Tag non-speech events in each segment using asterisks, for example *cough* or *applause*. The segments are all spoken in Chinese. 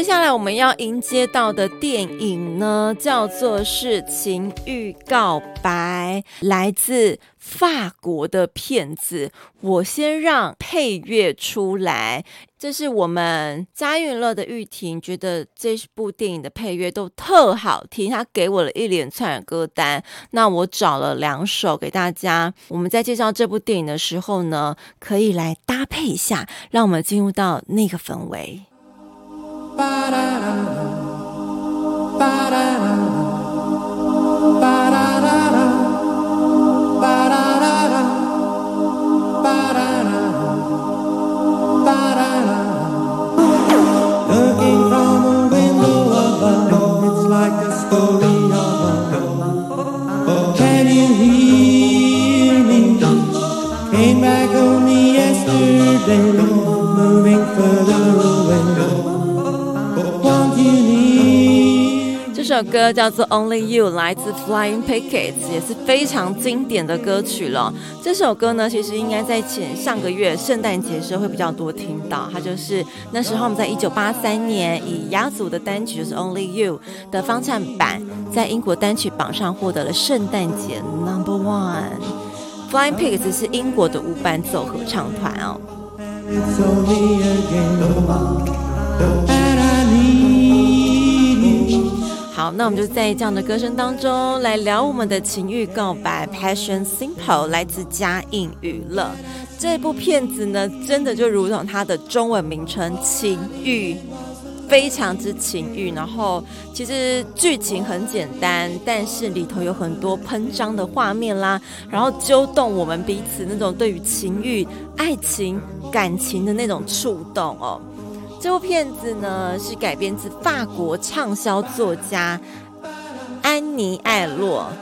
接下来我们要迎接到的电影呢，叫做是《情欲告白》，来自法国的片子。我先让配乐出来，这是我们佳韵乐的玉婷觉得这部电影的配乐都特好听，她给我了一连串的歌单。那我找了两首给大家，我们在介绍这部电影的时候呢，可以来搭配一下，让我们进入到那个氛围。这首歌叫做《Only You》，来自 Flying Pickets，也是非常经典的歌曲了。这首歌呢，其实应该在前上个月圣诞节时候会比较多听到。它就是那时候我们在一九八三年以雅组的单曲就是《Only You》的方唱版，在英国单曲榜上获得了圣诞节 Number One。Flying Pickets 是英国的无伴奏合唱团哦。好，那我们就在这样的歌声当中来聊我们的情欲告白，Passion Simple，来自嘉映娱乐。这部片子呢，真的就如同它的中文名称“情欲”，非常之情欲。然后其实剧情很简单，但是里头有很多喷张的画面啦，然后揪动我们彼此那种对于情欲、爱情、感情的那种触动哦。这部片子呢，是改编自法国畅销作家安妮艾洛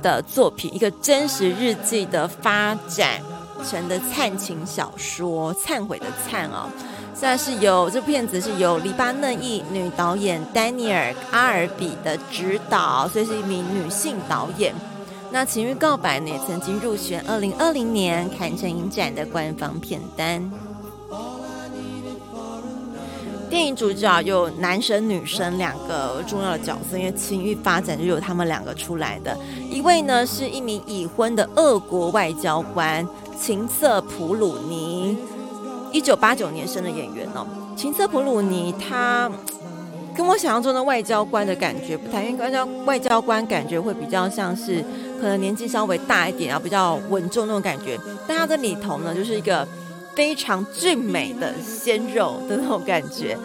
的作品，一个真实日记的发展成的灿情小说，忏悔的忏哦。现在是由这部片子是由黎巴嫩裔女导演丹尼尔阿尔比的执导，所以是一名女性导演。那《情欲告白》呢，也曾经入选二零二零年坎城影展的官方片单。电影主角有男生女生两个重要的角色，因为情欲发展就由他们两个出来的。一位呢是一名已婚的俄国外交官琴瑟普鲁尼，一九八九年生的演员哦。琴瑟普鲁尼他跟我想象中的外交官的感觉不太，因为外交外交官感觉会比较像是可能年纪稍微大一点，然后比较稳重那种感觉。但他的里头呢，就是一个。非常俊美的鲜肉的那种感觉，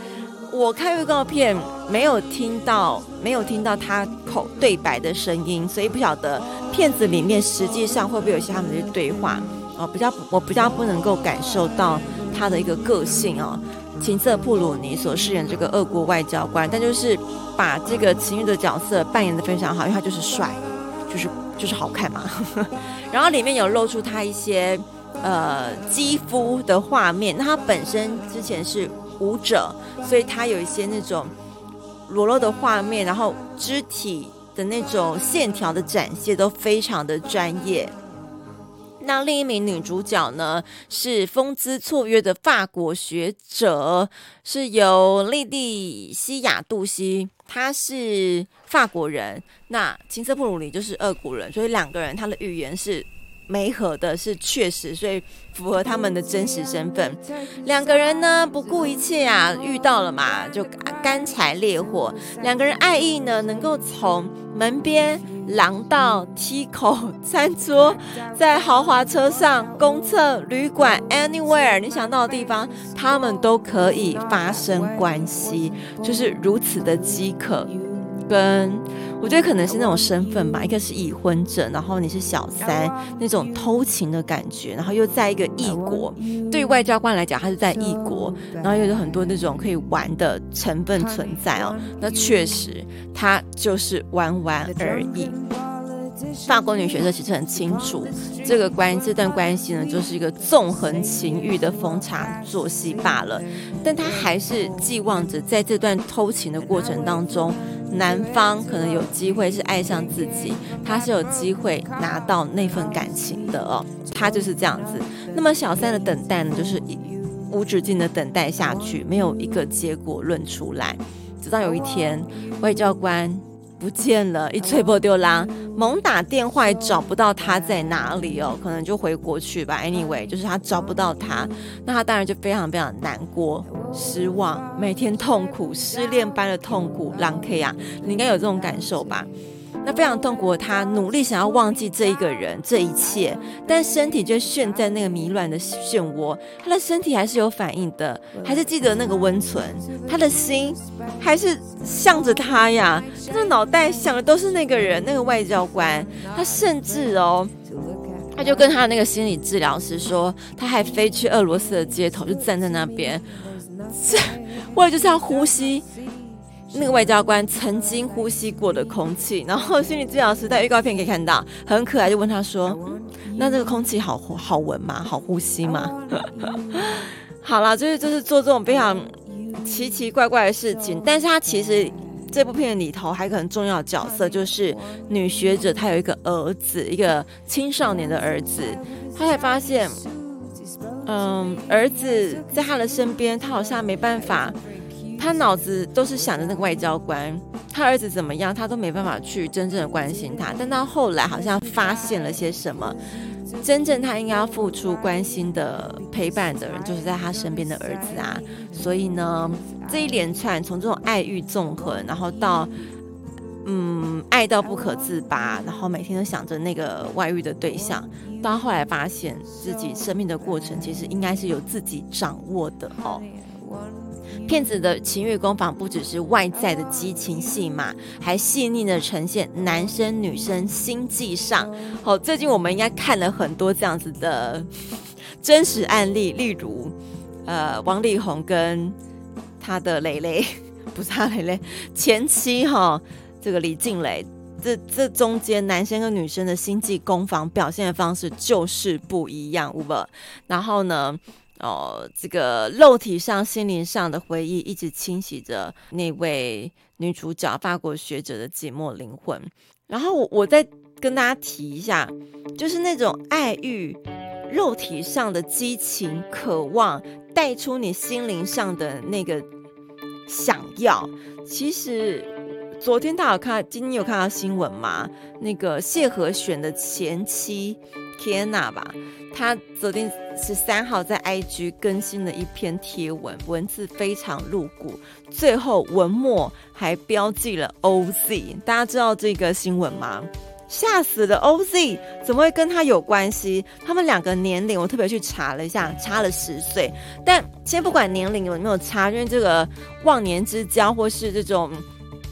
我看预告片没有听到，没有听到他口对白的声音，所以不晓得片子里面实际上会不会有一些他们的对话哦，比较我比较不能够感受到他的一个个性哦。琴瑟布鲁尼所饰演这个俄国外交官，但就是把这个情欲的角色扮演得非常好，因为他就是帅，就是就是好看嘛。*laughs* 然后里面有露出他一些。呃，肌肤的画面，那他本身之前是舞者，所以他有一些那种裸露的画面，然后肢体的那种线条的展现都非常的专业。那另一名女主角呢，是风姿绰约的法国学者，是由莉蒂西亚·杜西，她是法国人，那琴瑟布鲁尼就是俄国人，所以两个人他的语言是。没合的是确实，所以符合他们的真实身份。两个人呢，不顾一切啊，遇到了嘛，就干柴烈火。两个人爱意呢，能够从门边、廊道、梯口、餐桌，在豪华车上、公厕、旅馆，anywhere 你想到的地方，他们都可以发生关系，就是如此的饥渴。跟我觉得可能是那种身份吧，一个是已婚者，然后你是小三，那种偷情的感觉，然后又在一个异国，对于外交官来讲，他是在异国，然后又有很多那种可以玩的成分存在哦。那确实，他就是玩玩而已。法国女学者其实很清楚，这个关这段关系呢，就是一个纵横情欲的逢场作戏罢了。但她还是寄望着，在这段偷情的过程当中，男方可能有机会是爱上自己，他是有机会拿到那份感情的哦。他就是这样子。那么小三的等待呢，就是无止境的等待下去，没有一个结果论出来，直到有一天，外交官。不见了，一吹破丢狼，猛打电话也找不到他在哪里哦，可能就回国去吧。Anyway，就是他找不到他，那他当然就非常非常难过、失望，每天痛苦，失恋般的痛苦。狼 K 啊，你应该有这种感受吧？那非常痛苦他，努力想要忘记这一个人，这一切，但身体却陷在那个迷乱的漩涡。他的身体还是有反应的，还是记得那个温存。他的心还是向着他呀，他的脑袋想的都是那个人，那个外交官。他甚至哦，他就跟他的那个心理治疗师说，他还飞去俄罗斯的街头，就站在那边，这为了就是要呼吸。那个外交官曾经呼吸过的空气，然后心理治疗师在预告片可以看到，很可爱，就问他说：“嗯，那这个空气好好闻吗？好呼吸吗？” *laughs* 好了，就是就是做这种非常奇奇怪怪的事情，但是他其实这部片里头还有一个很重要的角色，就是女学者，她有一个儿子，一个青少年的儿子，她才发现，嗯，儿子在他的身边，他好像没办法。他脑子都是想着那个外交官，他儿子怎么样，他都没办法去真正的关心他。但到后来好像发现了些什么，真正他应该要付出关心的陪伴的人，就是在他身边的儿子啊。所以呢，这一连串从这种爱欲纵横，然后到嗯爱到不可自拔，然后每天都想着那个外遇的对象，到后来发现自己生命的过程，其实应该是由自己掌握的哦。骗子的情欲攻防不只是外在的激情戏码，还细腻的呈现男生女生心计上。好，最近我们应该看了很多这样子的真实案例，例如，呃，王力宏跟他的蕾蕾，*laughs* 不是他蕾蕾前妻哈，这个李静蕾，这这中间男生跟女生的心计攻防表现的方式就是不一样，五不？然后呢？哦，这个肉体上、心灵上的回忆一直侵袭着那位女主角法国学者的寂寞灵魂。然后我我再跟大家提一下，就是那种爱欲、肉体上的激情、渴望，带出你心灵上的那个想要。其实昨天大家有看，今天有看到新闻吗？那个谢和弦的前妻 Kiana 吧，她昨天。十三号在 IG 更新了一篇贴文，文字非常露骨，最后文末还标记了 OZ。大家知道这个新闻吗？吓死了！OZ 怎么会跟他有关系？他们两个年龄我特别去查了一下，差了十岁。但先不管年龄有没有差，因为这个忘年之交或是这种。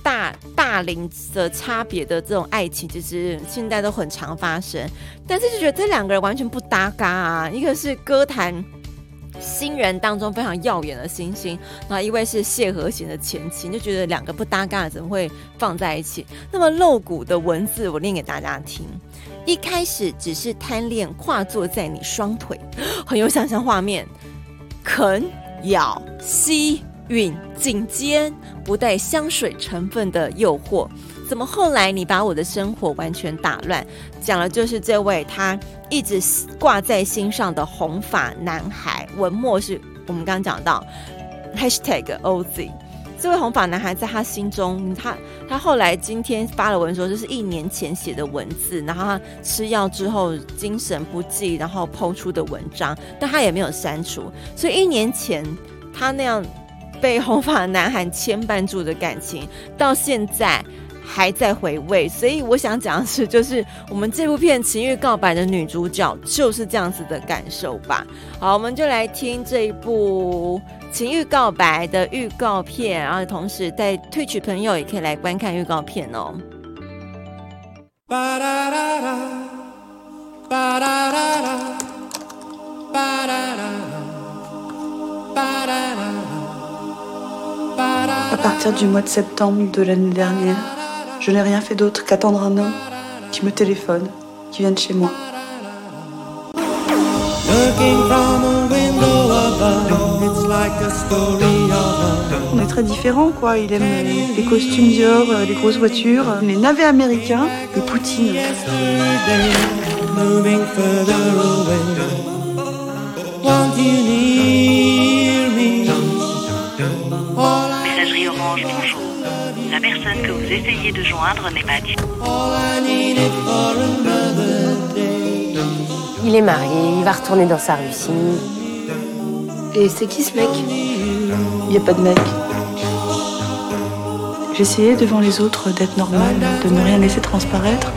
大大龄的差别的这种爱情，其实现在都很常发生，但是就觉得这两个人完全不搭嘎啊！一个是歌坛新人当中非常耀眼的星星，然后一位是谢和弦的前妻，就觉得两个不搭嘎怎么会放在一起？那么露骨的文字，我念给大家听。一开始只是贪恋跨坐在你双腿，很有想象画面，啃咬吸。吮颈肩不带香水成分的诱惑，怎么后来你把我的生活完全打乱？讲的就是这位他一直挂在心上的红发男孩。文末是我们刚刚讲到 #hashtag OZ，这位红发男孩在他心中，他他后来今天发了文说，这是一年前写的文字，然后他吃药之后精神不济，然后抛出的文章，但他也没有删除，所以一年前他那样。被红发男孩牵绊住的感情，到现在还在回味。所以我想讲的是，就是我们这部片《情欲告白》的女主角就是这样子的感受吧。好，我们就来听这一部《情欲告白的预告片，然后同时在 Twitch 朋友也可以来观看预告片哦。À partir du mois de septembre de l'année dernière, je n'ai rien fait d'autre qu'attendre un homme qui me téléphone, qui vienne chez moi. On est très différents, quoi. Il aime les costumes Dior, les grosses voitures, les navets américains, les poutines. Essayez de joindre n'est pas disponible. Il est marié, il va retourner dans sa Russie. Et c'est qui ce mec? Il n'y a pas de mec. J'essayais devant les autres d'être normale, de ne rien laisser transparaître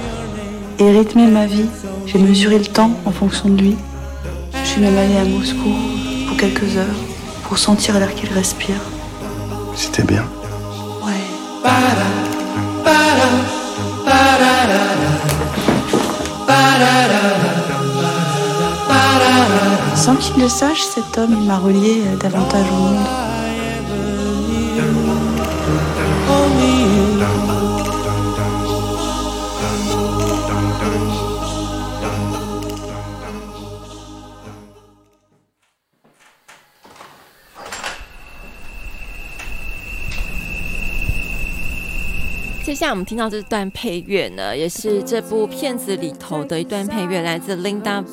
et rythmer ma vie. J'ai mesuré le temps en fonction de lui. Je suis même allée à Moscou pour quelques heures pour sentir l'air qu'il respire. C'était bien. Ouais. Sans qu'il le sache, cet homme m'a relié davantage au monde.. 下来我们听到这段配乐呢，也是这部片子里头的一段配乐，来自 Linda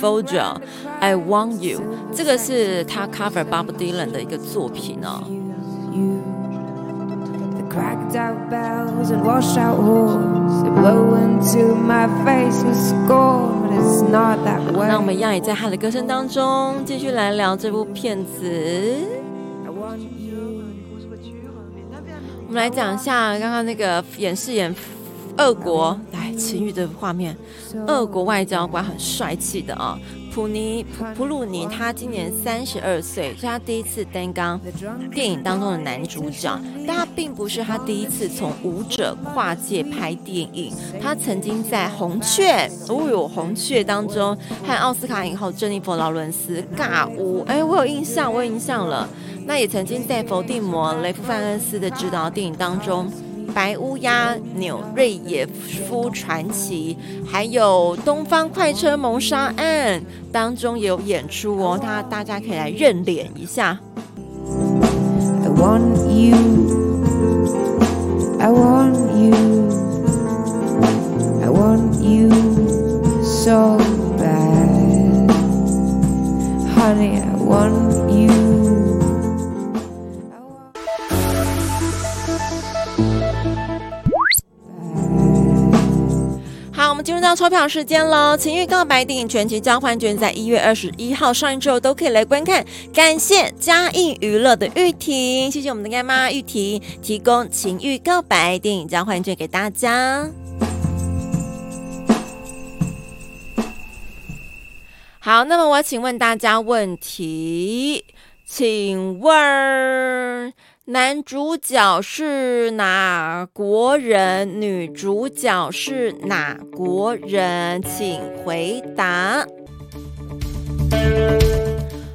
Vogel，《I Want You》。这个是他 cover Bob Dylan 的一个作品哦。那我们一样也在他的歌声当中继续来聊这部片子。我们来讲一下刚刚那个演饰演俄国来情欲的画面，俄国外交官很帅气的啊，普尼普普鲁尼，他今年三十二岁，是他第一次担纲电影当中的男主角，但他并不是他第一次从舞者跨界拍电影，他曾经在红雀，哦哟红雀当中和奥斯卡影后珍妮佛劳伦斯尬舞，哎，我有印象，我有印象了。那也曾经在佛地魔雷夫范恩斯的执导电影当中，《白乌鸦纽瑞耶夫传奇》还有《东方快车谋杀案》当中也有演出哦，大大家可以来认脸一下。I want you, I want you, I want you so bad, honey, I want 进入到抽票时间喽！情欲告白电影全集交换券在一月二十一号上映之后都可以来观看。感谢嘉映娱乐的玉婷，谢谢我们的干妈玉婷提供情欲告白电影交换券给大家。好，那么我请问大家问题，请问。男主角是哪国人？女主角是哪国人？请回答。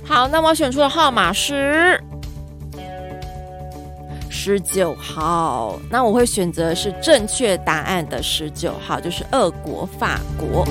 好，那我选出的号码是十九号。那我会选择是正确答案的十九号，就是俄国、法国。